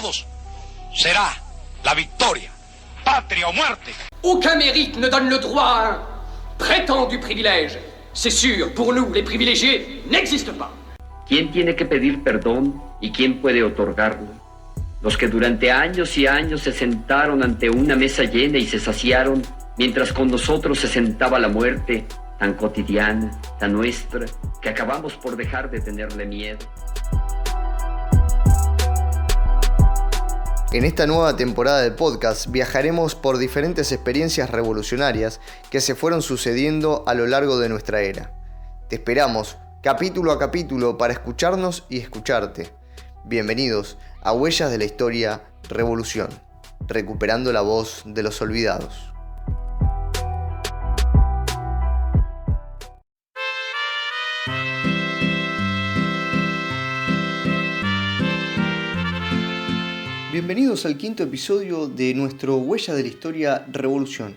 todos será la victoria, patria o muerte. Aucun mérite ne donne le droit à un prétendu privilège. C'est sûr, pour nous, les privilégiés n'existent pas. ¿Quién tiene que pedir perdón y quién puede otorgarlo? Los que durante años y años se sentaron ante una mesa llena y se saciaron, mientras con nosotros se sentaba la muerte, tan cotidiana, tan nuestra, que acabamos por dejar de tenerle miedo. En esta nueva temporada del podcast viajaremos por diferentes experiencias revolucionarias que se fueron sucediendo a lo largo de nuestra era. Te esperamos, capítulo a capítulo, para escucharnos y escucharte. Bienvenidos a Huellas de la Historia Revolución, recuperando la voz de los olvidados. Bienvenidos al quinto episodio de nuestro Huella de la Historia Revolución.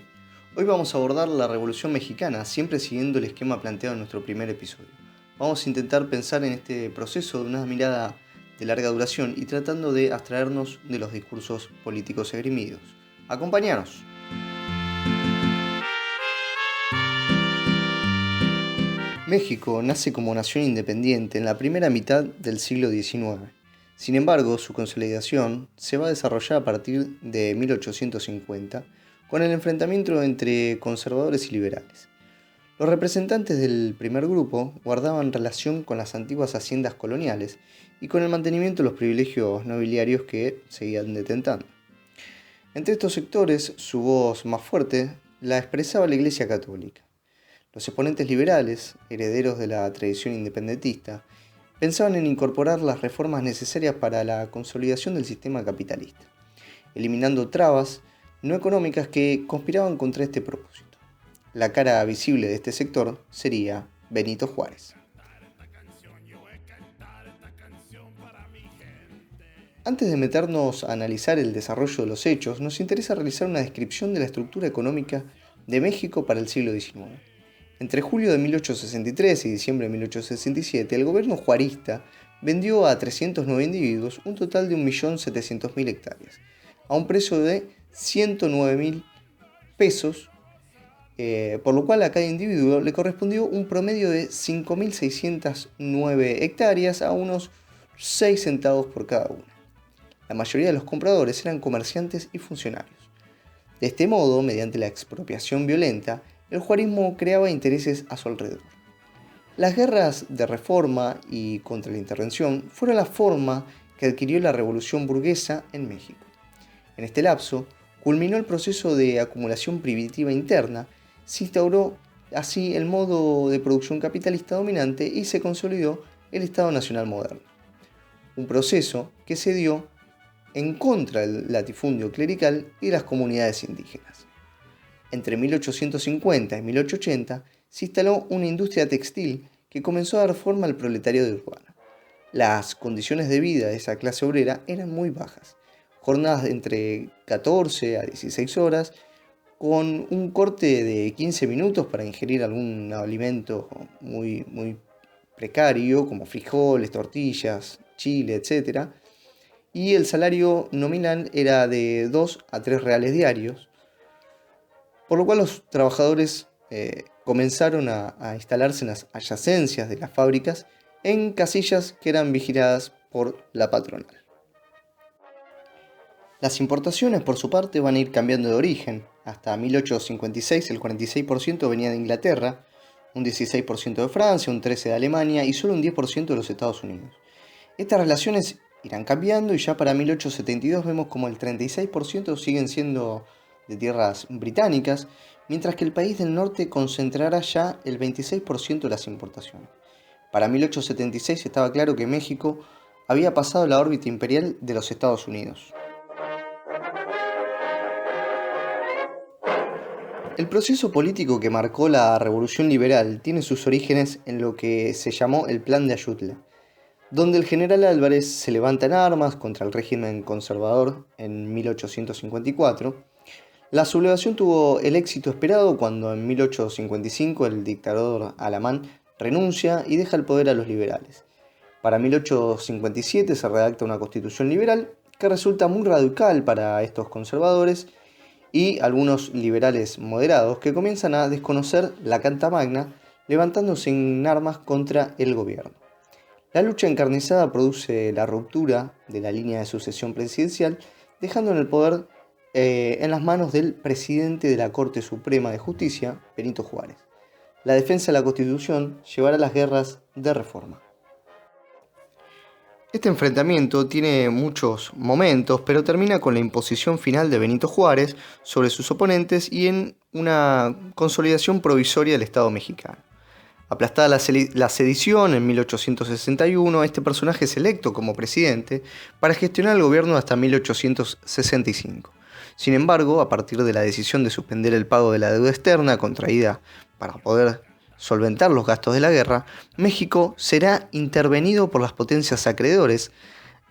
Hoy vamos a abordar la Revolución Mexicana, siempre siguiendo el esquema planteado en nuestro primer episodio. Vamos a intentar pensar en este proceso de una mirada de larga duración y tratando de abstraernos de los discursos políticos esgrimidos. Acompáñanos. México nace como nación independiente en la primera mitad del siglo XIX sin embargo, su consolidación se va a desarrollar a partir de 1850 con el enfrentamiento entre conservadores y liberales. Los representantes del primer grupo guardaban relación con las antiguas haciendas coloniales y con el mantenimiento de los privilegios nobiliarios que seguían detentando. Entre estos sectores, su voz más fuerte la expresaba la Iglesia Católica. Los exponentes liberales, herederos de la tradición independentista, pensaban en incorporar las reformas necesarias para la consolidación del sistema capitalista, eliminando trabas no económicas que conspiraban contra este propósito. La cara visible de este sector sería Benito Juárez. Antes de meternos a analizar el desarrollo de los hechos, nos interesa realizar una descripción de la estructura económica de México para el siglo XIX. Entre julio de 1863 y diciembre de 1867, el gobierno juarista vendió a 309 individuos un total de 1.700.000 hectáreas, a un precio de 109.000 pesos, eh, por lo cual a cada individuo le correspondió un promedio de 5.609 hectáreas a unos 6 centavos por cada una. La mayoría de los compradores eran comerciantes y funcionarios. De este modo, mediante la expropiación violenta, el juarismo creaba intereses a su alrededor. Las guerras de reforma y contra la intervención fueron la forma que adquirió la revolución burguesa en México. En este lapso, culminó el proceso de acumulación primitiva interna, se instauró así el modo de producción capitalista dominante y se consolidó el Estado Nacional moderno. Un proceso que se dio en contra del latifundio clerical y las comunidades indígenas entre 1850 y 1880 se instaló una industria textil que comenzó a dar forma al proletariado urbano. Las condiciones de vida de esa clase obrera eran muy bajas, jornadas de entre 14 a 16 horas, con un corte de 15 minutos para ingerir algún alimento muy, muy precario, como frijoles, tortillas, chile, etc. Y el salario nominal era de 2 a 3 reales diarios, por lo cual los trabajadores eh, comenzaron a, instalarse en las adyacencias de las fábricas en casillas que eran vigiladas por la patronal. Las importaciones, por su parte, van a ir cambiando de origen. Hasta 1856 el 46% venía de Inglaterra, un 16% de Francia, un 13% de Alemania y solo un 10% de los Estados Unidos. Estas relaciones irán cambiando y ya para 1872 vemos como el 36% siguen siendo de tierras británicas, mientras que el país del norte concentrará ya el 26% de las importaciones. Para 1876 estaba claro que México había pasado la órbita imperial de los Estados Unidos. El proceso político que marcó la Revolución Liberal tiene sus orígenes en lo que se llamó el Plan de Ayutla, donde el general Álvarez se levanta en armas contra el régimen conservador en 1854 la sublevación tuvo el éxito esperado cuando en 1855 el dictador alemán renuncia y deja el poder a los liberales. Para 1857 se redacta una constitución liberal, que resulta muy radical para estos conservadores y algunos liberales moderados que comienzan a desconocer la Canta Magna levantándose en armas contra el gobierno. La lucha encarnizada produce la ruptura de la línea de sucesión presidencial, dejando en el poder eh, en las manos del presidente de la Corte Suprema de Justicia, Benito Juárez. La defensa de la Constitución llevará las guerras de reforma. Este enfrentamiento tiene muchos momentos, pero termina con la imposición final de Benito Juárez sobre sus oponentes y en una consolidación provisoria del Estado mexicano. Aplastada la, sedición en 1861, este personaje es electo como presidente para gestionar el gobierno hasta 1865. Sin embargo, a partir de la decisión de suspender el pago de la deuda externa contraída para poder solventar los gastos de la guerra, México será intervenido por las potencias acreedores,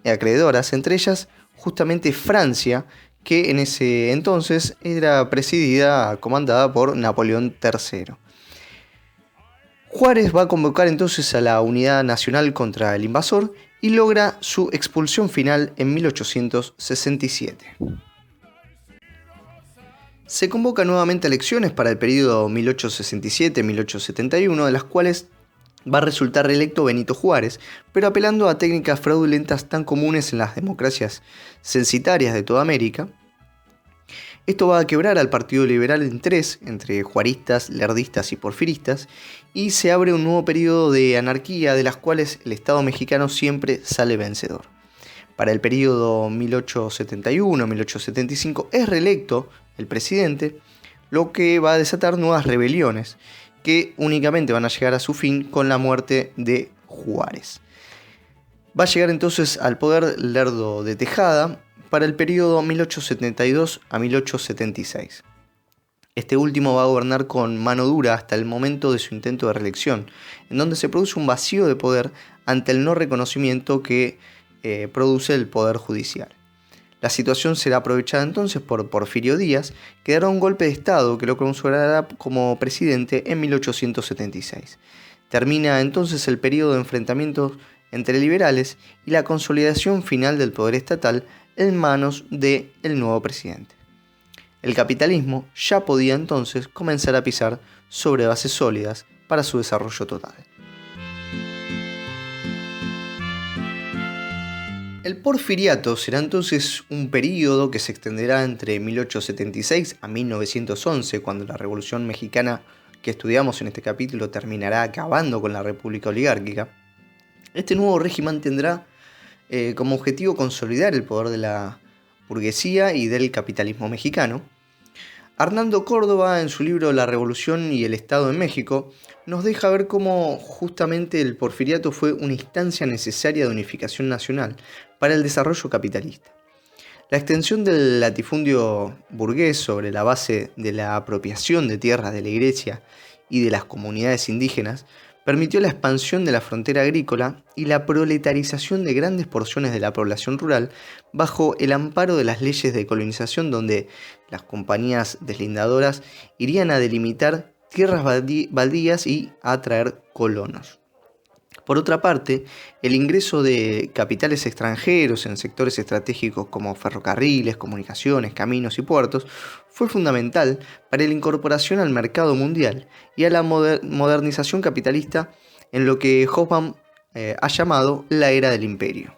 acreedoras, entre ellas justamente Francia, que en ese entonces era presidida, comandada por Napoleón III. Juárez va a convocar entonces a la Unidad Nacional contra el invasor y logra su expulsión final en 1867. Se convocan nuevamente elecciones para el periodo 1867-1871, de las cuales va a resultar reelecto Benito Juárez, pero apelando a técnicas fraudulentas tan comunes en las democracias censitarias de toda América. Esto va a quebrar al Partido Liberal en tres, entre juaristas, lerdistas y porfiristas, y se abre un nuevo periodo de anarquía de las cuales el Estado mexicano siempre sale vencedor. Para el periodo 1871-1875 es reelecto el presidente, lo que va a desatar nuevas rebeliones que únicamente van a llegar a su fin con la muerte de Juárez. Va a llegar entonces al poder Lerdo de Tejada para el periodo 1872 a 1876. Este último va a gobernar con mano dura hasta el momento de su intento de reelección, en donde se produce un vacío de poder ante el no reconocimiento que eh, produce el Poder Judicial. La situación será aprovechada entonces por Porfirio Díaz, que dará un golpe de Estado que lo consagrará como presidente en 1876. Termina entonces el periodo de enfrentamientos entre liberales y la consolidación final del poder estatal en manos del el nuevo presidente. El capitalismo ya podía entonces comenzar a pisar sobre bases sólidas para su desarrollo total. El porfiriato será entonces un período que se extenderá entre 1876 a 1911, cuando la Revolución Mexicana que estudiamos en este capítulo terminará acabando con la República Oligárquica. Este nuevo régimen tendrá eh, como objetivo consolidar el poder de la burguesía y del capitalismo mexicano. Hernando Córdoba, en su libro La Revolución y el Estado en México, nos deja ver cómo justamente el porfiriato fue una instancia necesaria de unificación nacional para el desarrollo capitalista. La extensión del latifundio burgués sobre la base de la apropiación de tierras de la iglesia y de las comunidades indígenas permitió la expansión de la frontera agrícola y la proletarización de grandes porciones de la población rural bajo el amparo de las leyes de colonización donde las compañías deslindadoras irían a delimitar tierras baldías y a atraer colonos. Por otra parte, el ingreso de capitales extranjeros en sectores estratégicos como ferrocarriles, comunicaciones, caminos y puertos fue fundamental para la incorporación al mercado mundial y a la modernización capitalista en lo que Hoffman eh, ha llamado la era del imperio.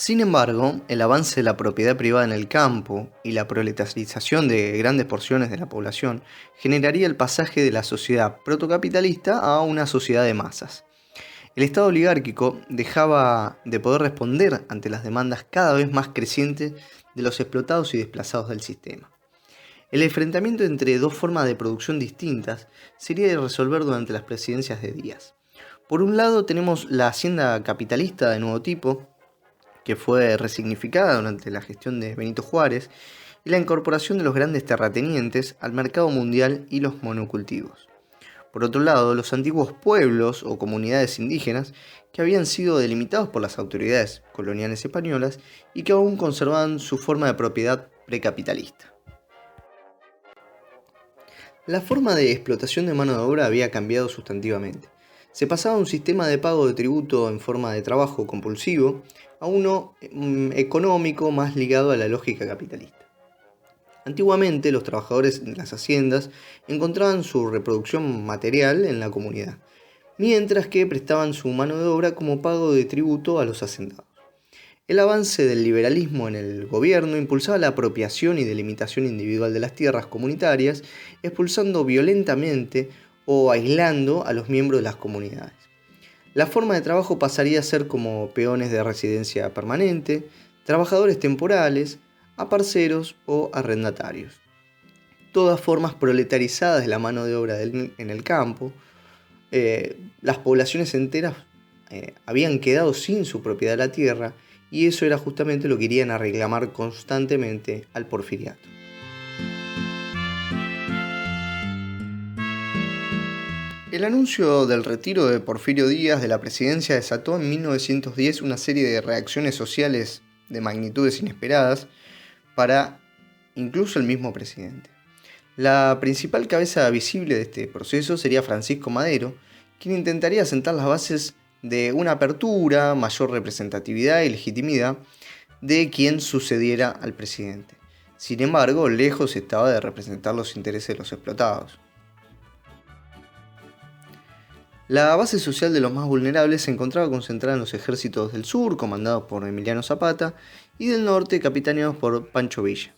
Sin embargo, el avance de la propiedad privada en el campo y la proletarización de grandes porciones de la población generaría el pasaje de la sociedad protocapitalista a una sociedad de masas. El Estado oligárquico dejaba de poder responder ante las demandas cada vez más crecientes de los explotados y desplazados del sistema. El enfrentamiento entre dos formas de producción distintas sería de resolver durante las presidencias de Díaz. Por un lado tenemos la hacienda capitalista de nuevo tipo, que fue resignificada durante la gestión de Benito Juárez, y la incorporación de los grandes terratenientes al mercado mundial y los monocultivos. Por otro lado, los antiguos pueblos o comunidades indígenas que habían sido delimitados por las autoridades coloniales españolas y que aún conservaban su forma de propiedad precapitalista. La forma de explotación de mano de obra había cambiado sustantivamente. Se pasaba a un sistema de pago de tributo en forma de trabajo compulsivo, a uno mm, económico más ligado a la lógica capitalista. Antiguamente los trabajadores de las haciendas encontraban su reproducción material en la comunidad, mientras que prestaban su mano de obra como pago de tributo a los hacendados. El avance del liberalismo en el gobierno impulsaba la apropiación y delimitación individual de las tierras comunitarias, expulsando violentamente o aislando a los miembros de las comunidades. La forma de trabajo pasaría a ser como peones de residencia permanente, trabajadores temporales, aparceros o arrendatarios. Todas formas proletarizadas de la mano de obra en el campo, eh, las poblaciones enteras eh, habían quedado sin su propiedad de la tierra y eso era justamente lo que irían a reclamar constantemente al porfiriato. El anuncio del retiro de Porfirio Díaz de la presidencia desató en 1910 una serie de reacciones sociales de magnitudes inesperadas para incluso el mismo presidente. La principal cabeza visible de este proceso sería Francisco Madero, quien intentaría sentar las bases de una apertura, mayor representatividad y legitimidad de quien sucediera al presidente. Sin embargo, lejos estaba de representar los intereses de los explotados. La base social de los más vulnerables se encontraba concentrada en los ejércitos del sur, comandados por Emiliano Zapata, y del norte, capitaneados por Pancho Villa,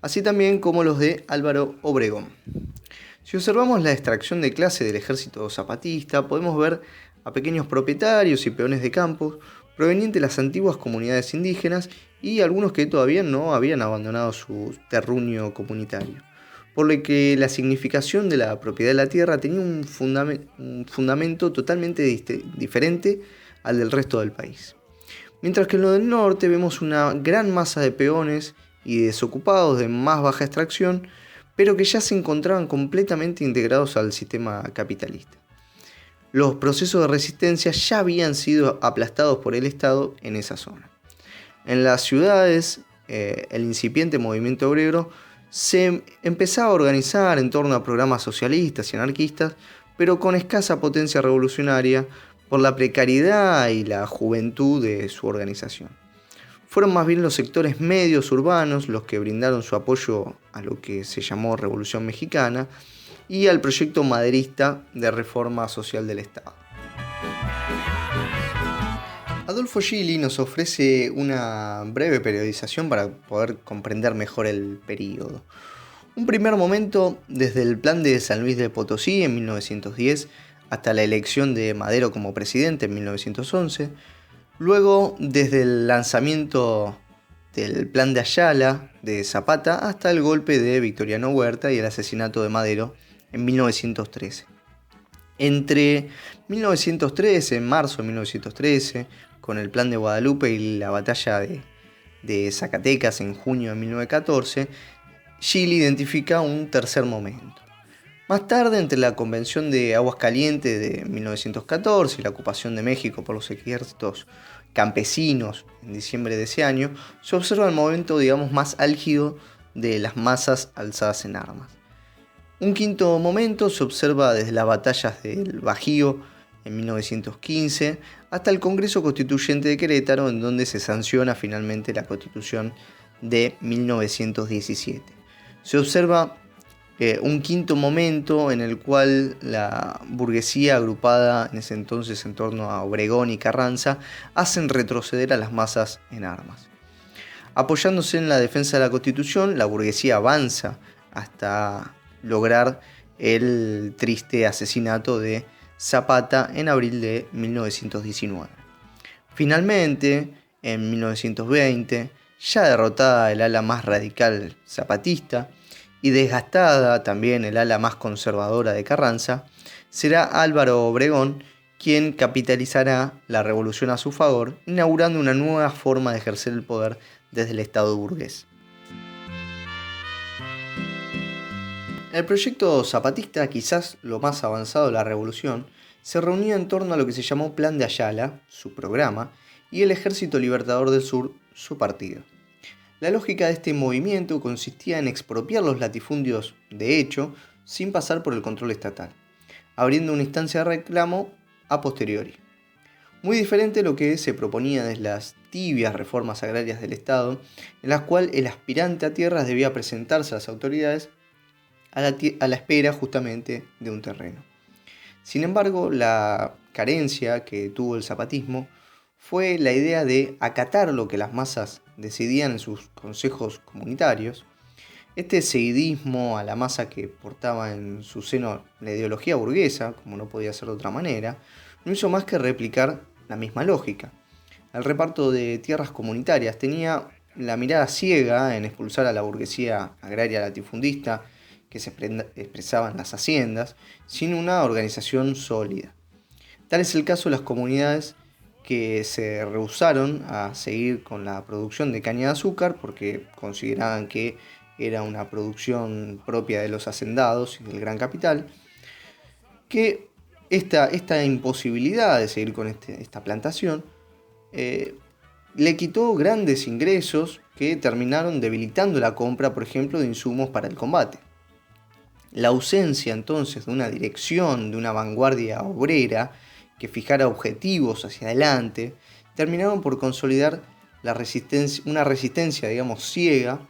así también como los de Álvaro Obregón. Si observamos la extracción de clase del ejército zapatista, podemos ver a pequeños propietarios y peones de campos provenientes de las antiguas comunidades indígenas y algunos que todavía no habían abandonado su terruño comunitario. Por lo que la significación de la propiedad de la tierra tenía un, fundamento totalmente diferente al del resto del país. Mientras que en lo del norte vemos una gran masa de peones y desocupados de más baja extracción, pero que ya se encontraban completamente integrados al sistema capitalista los procesos de resistencia ya habían sido aplastados por el Estado en esa zona. En las ciudades, eh, el incipiente movimiento obrero se empezaba a organizar en torno a programas socialistas y anarquistas, pero con escasa potencia revolucionaria por la precariedad y la juventud de su organización. Fueron más bien los sectores medios urbanos los que brindaron su apoyo a lo que se llamó Revolución Mexicana, y al proyecto maderista de reforma social del Estado. Adolfo Gili nos ofrece una breve periodización para poder comprender mejor el periodo. Un primer momento desde el plan de San Luis de Potosí en 1910 hasta la elección de Madero como presidente en 1911, luego desde el lanzamiento del plan de Ayala de Zapata hasta el golpe de Victoriano Huerta y el asesinato de Madero en 1913. Entre 1913, en marzo de 1913, con el Plan de Guadalupe y la batalla de, Zacatecas en junio de 1914, Chile identifica un tercer momento. Más tarde, entre la Convención de Aguascalientes de 1914 y la ocupación de México por los ejércitos campesinos en diciembre de ese año, se observa el momento, digamos, más álgido de las masas alzadas en armas. Un quinto momento se observa desde las batallas del Bajío en 1915 hasta el Congreso Constituyente de Querétaro en donde se sanciona finalmente la Constitución de 1917. Se observa eh, un quinto momento en el cual la burguesía agrupada en ese entonces en torno a Obregón y Carranza hacen retroceder a las masas en armas. Apoyándose en la defensa de la Constitución, la burguesía avanza hasta lograr el triste asesinato de Zapata en abril de 1919. Finalmente, en 1920, ya derrotada el ala más radical zapatista y desgastada también el ala más conservadora de Carranza, será Álvaro Obregón quien capitalizará la revolución a su favor, inaugurando una nueva forma de ejercer el poder desde el Estado burgués. El proyecto zapatista, quizás lo más avanzado de la revolución, se reunía en torno a lo que se llamó Plan de Ayala, su programa, y el Ejército Libertador del Sur, su partido. La lógica de este movimiento consistía en expropiar los latifundios de hecho sin pasar por el control estatal, abriendo una instancia de reclamo a posteriori. Muy diferente a lo que se proponía desde las tibias reformas agrarias del Estado, en las cuales el aspirante a tierras debía presentarse a las autoridades a la, espera justamente de un terreno. Sin embargo, la carencia que tuvo el zapatismo fue la idea de acatar lo que las masas decidían en sus consejos comunitarios. Este seguidismo a la masa que portaba en su seno la ideología burguesa, como no podía ser de otra manera, no hizo más que replicar la misma lógica. El reparto de tierras comunitarias tenía la mirada ciega en expulsar a la burguesía agraria latifundista que se expresaba en las haciendas, sin una organización sólida. Tal es el caso de las comunidades que se rehusaron a seguir con la producción de caña de azúcar porque consideraban que era una producción propia de los hacendados y del gran capital, que esta, esta imposibilidad de seguir con este, esta plantación eh, le quitó grandes ingresos que terminaron debilitando la compra, por ejemplo, de insumos para el combate. La ausencia entonces de una dirección, de una vanguardia obrera, que fijara objetivos hacia adelante, terminaron por consolidar una resistencia, digamos, ciega,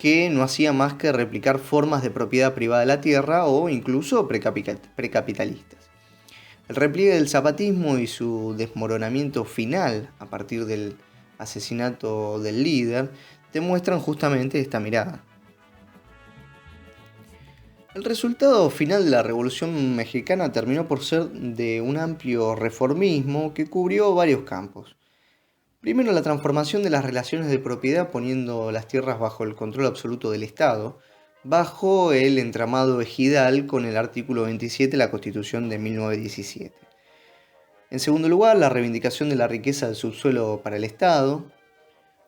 que no hacía más que replicar formas de propiedad privada de la tierra o incluso precapitalistas. El repliegue del zapatismo y su desmoronamiento final a partir del asesinato del líder demuestran justamente esta mirada. El resultado final de la Revolución Mexicana terminó por ser de un amplio reformismo que cubrió varios campos. Primero, la transformación de las relaciones de propiedad poniendo las tierras bajo el control absoluto del Estado, bajo el entramado ejidal con el artículo 27 de la Constitución de 1917. En segundo lugar, la reivindicación de la riqueza del subsuelo para el Estado,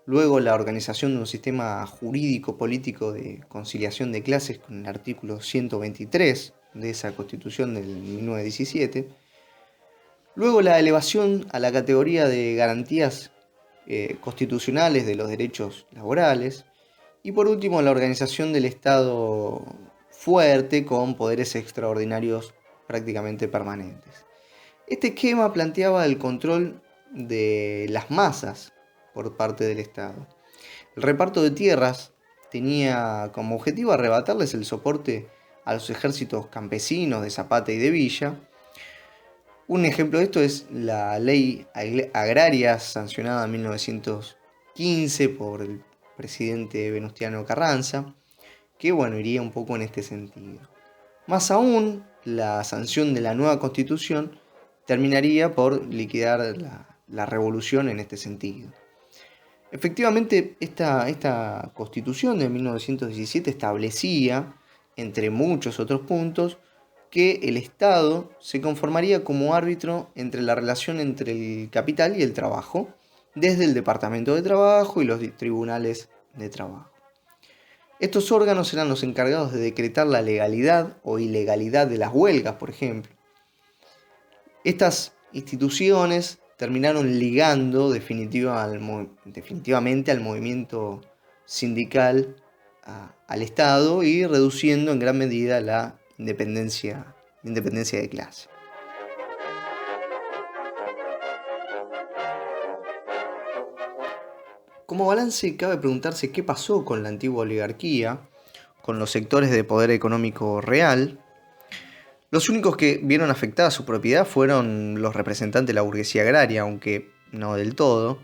Luego la organización de un sistema jurídico-político de conciliación de clases con el artículo 123 de esa constitución del 1917. Luego la elevación a la categoría de garantías eh, constitucionales de los derechos laborales. Y por último la organización del Estado fuerte con poderes extraordinarios prácticamente permanentes. Este esquema planteaba el control de las masas por parte del Estado. El reparto de tierras tenía como objetivo arrebatarles el soporte a los ejércitos campesinos de Zapata y de Villa. Un ejemplo de esto es la ley agraria sancionada en 1915 por el presidente Venustiano Carranza, que bueno, iría un poco en este sentido. Más aún, la sanción de la nueva constitución terminaría por liquidar la, la revolución en este sentido. Efectivamente, esta, constitución de 1917 establecía, entre muchos otros puntos, que el Estado se conformaría como árbitro entre la relación entre el capital y el trabajo, desde el Departamento de Trabajo y los tribunales de trabajo. Estos órganos eran los encargados de decretar la legalidad o ilegalidad de las huelgas, por ejemplo. Estas instituciones terminaron ligando definitivamente al movimiento sindical al Estado y reduciendo en gran medida la independencia, independencia de clase. Como balance cabe preguntarse qué pasó con la antigua oligarquía, con los sectores de poder económico real, los únicos que vieron afectada su propiedad fueron los representantes de la burguesía agraria, aunque no del todo.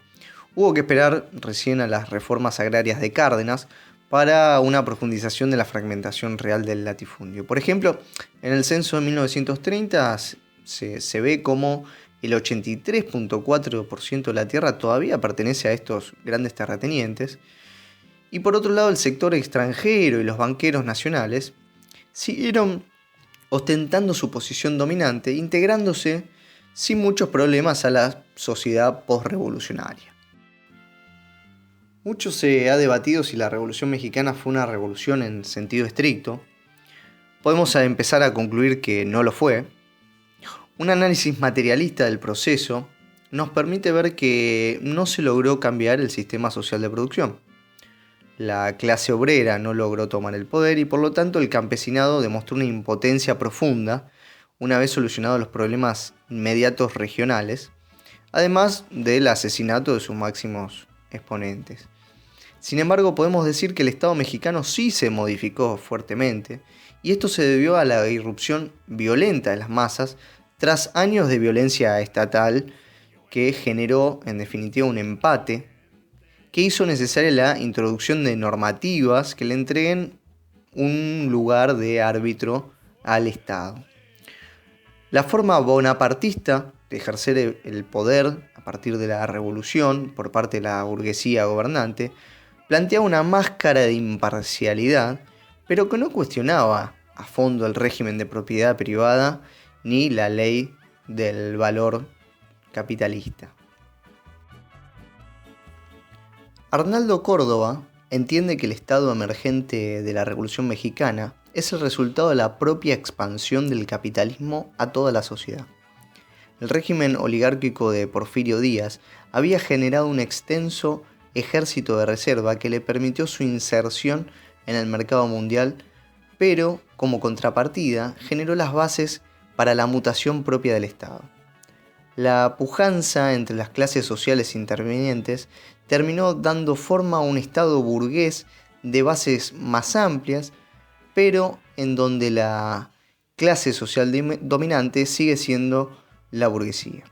Hubo que esperar recién a las reformas agrarias de Cárdenas para una profundización de la fragmentación real del latifundio. Por ejemplo, en el censo de 1930 se, se ve como el 83.4% de la tierra todavía pertenece a estos grandes terratenientes, y por otro lado el sector extranjero y los banqueros nacionales siguieron ostentando su posición dominante, integrándose sin muchos problemas a la sociedad postrevolucionaria. Mucho se ha debatido si la Revolución Mexicana fue una revolución en sentido estricto. Podemos empezar a concluir que no lo fue. Un análisis materialista del proceso nos permite ver que no se logró cambiar el sistema social de producción la clase obrera no logró tomar el poder y por lo tanto el campesinado demostró una impotencia profunda una vez solucionados los problemas inmediatos regionales, además del asesinato de sus máximos exponentes. Sin embargo, podemos decir que el Estado mexicano sí se modificó fuertemente, y esto se debió a la irrupción violenta de las masas tras años de violencia estatal que generó en definitiva un empate que hizo necesaria la introducción de normativas que le entreguen un lugar de árbitro al Estado. La forma bonapartista de ejercer el poder a partir de la revolución por parte de la burguesía gobernante planteaba una máscara de imparcialidad, pero que no cuestionaba a fondo el régimen de propiedad privada ni la ley del valor capitalista. Arnaldo Córdoba entiende que el estado emergente de la Revolución Mexicana es el resultado de la propia expansión del capitalismo a toda la sociedad. El régimen oligárquico de Porfirio Díaz había generado un extenso ejército de reserva que le permitió su inserción en el mercado mundial, pero como contrapartida generó las bases para la mutación propia del Estado. La pujanza entre las clases sociales intervinientes terminó dando forma a un Estado burgués de bases más amplias, pero en donde la clase social dominante sigue siendo la burguesía.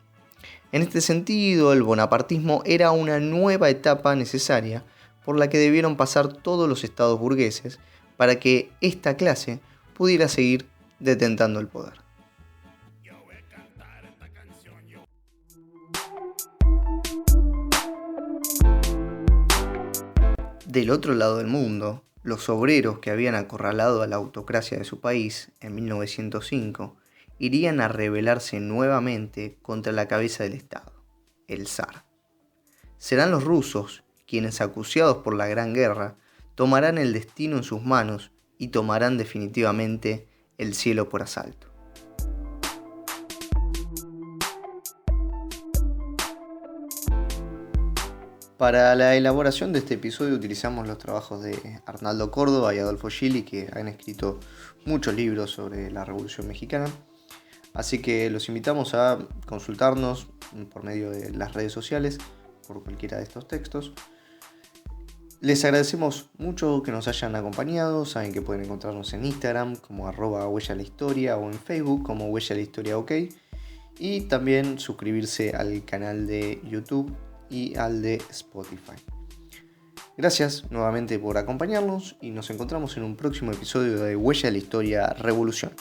En este sentido, el bonapartismo era una nueva etapa necesaria por la que debieron pasar todos los estados burgueses para que esta clase pudiera seguir detentando el poder. Del otro lado del mundo, los obreros que habían acorralado a la autocracia de su país en 1905 irían a rebelarse nuevamente contra la cabeza del Estado, el zar. Serán los rusos quienes, acuciados por la Gran Guerra, tomarán el destino en sus manos y tomarán definitivamente el cielo por asalto. Para la elaboración de este episodio utilizamos los trabajos de Arnaldo Córdoba y Adolfo Gili, que han escrito muchos libros sobre la Revolución Mexicana. Así que los invitamos a consultarnos por medio de las redes sociales por cualquiera de estos textos. Les agradecemos mucho que nos hayan acompañado. Saben que pueden encontrarnos en Instagram como arroba huella la historia o en Facebook como huella la historia ok. Y también suscribirse al canal de YouTube y al de Spotify. Gracias nuevamente por acompañarnos y nos encontramos en un próximo episodio de Huella de la Historia Revolución.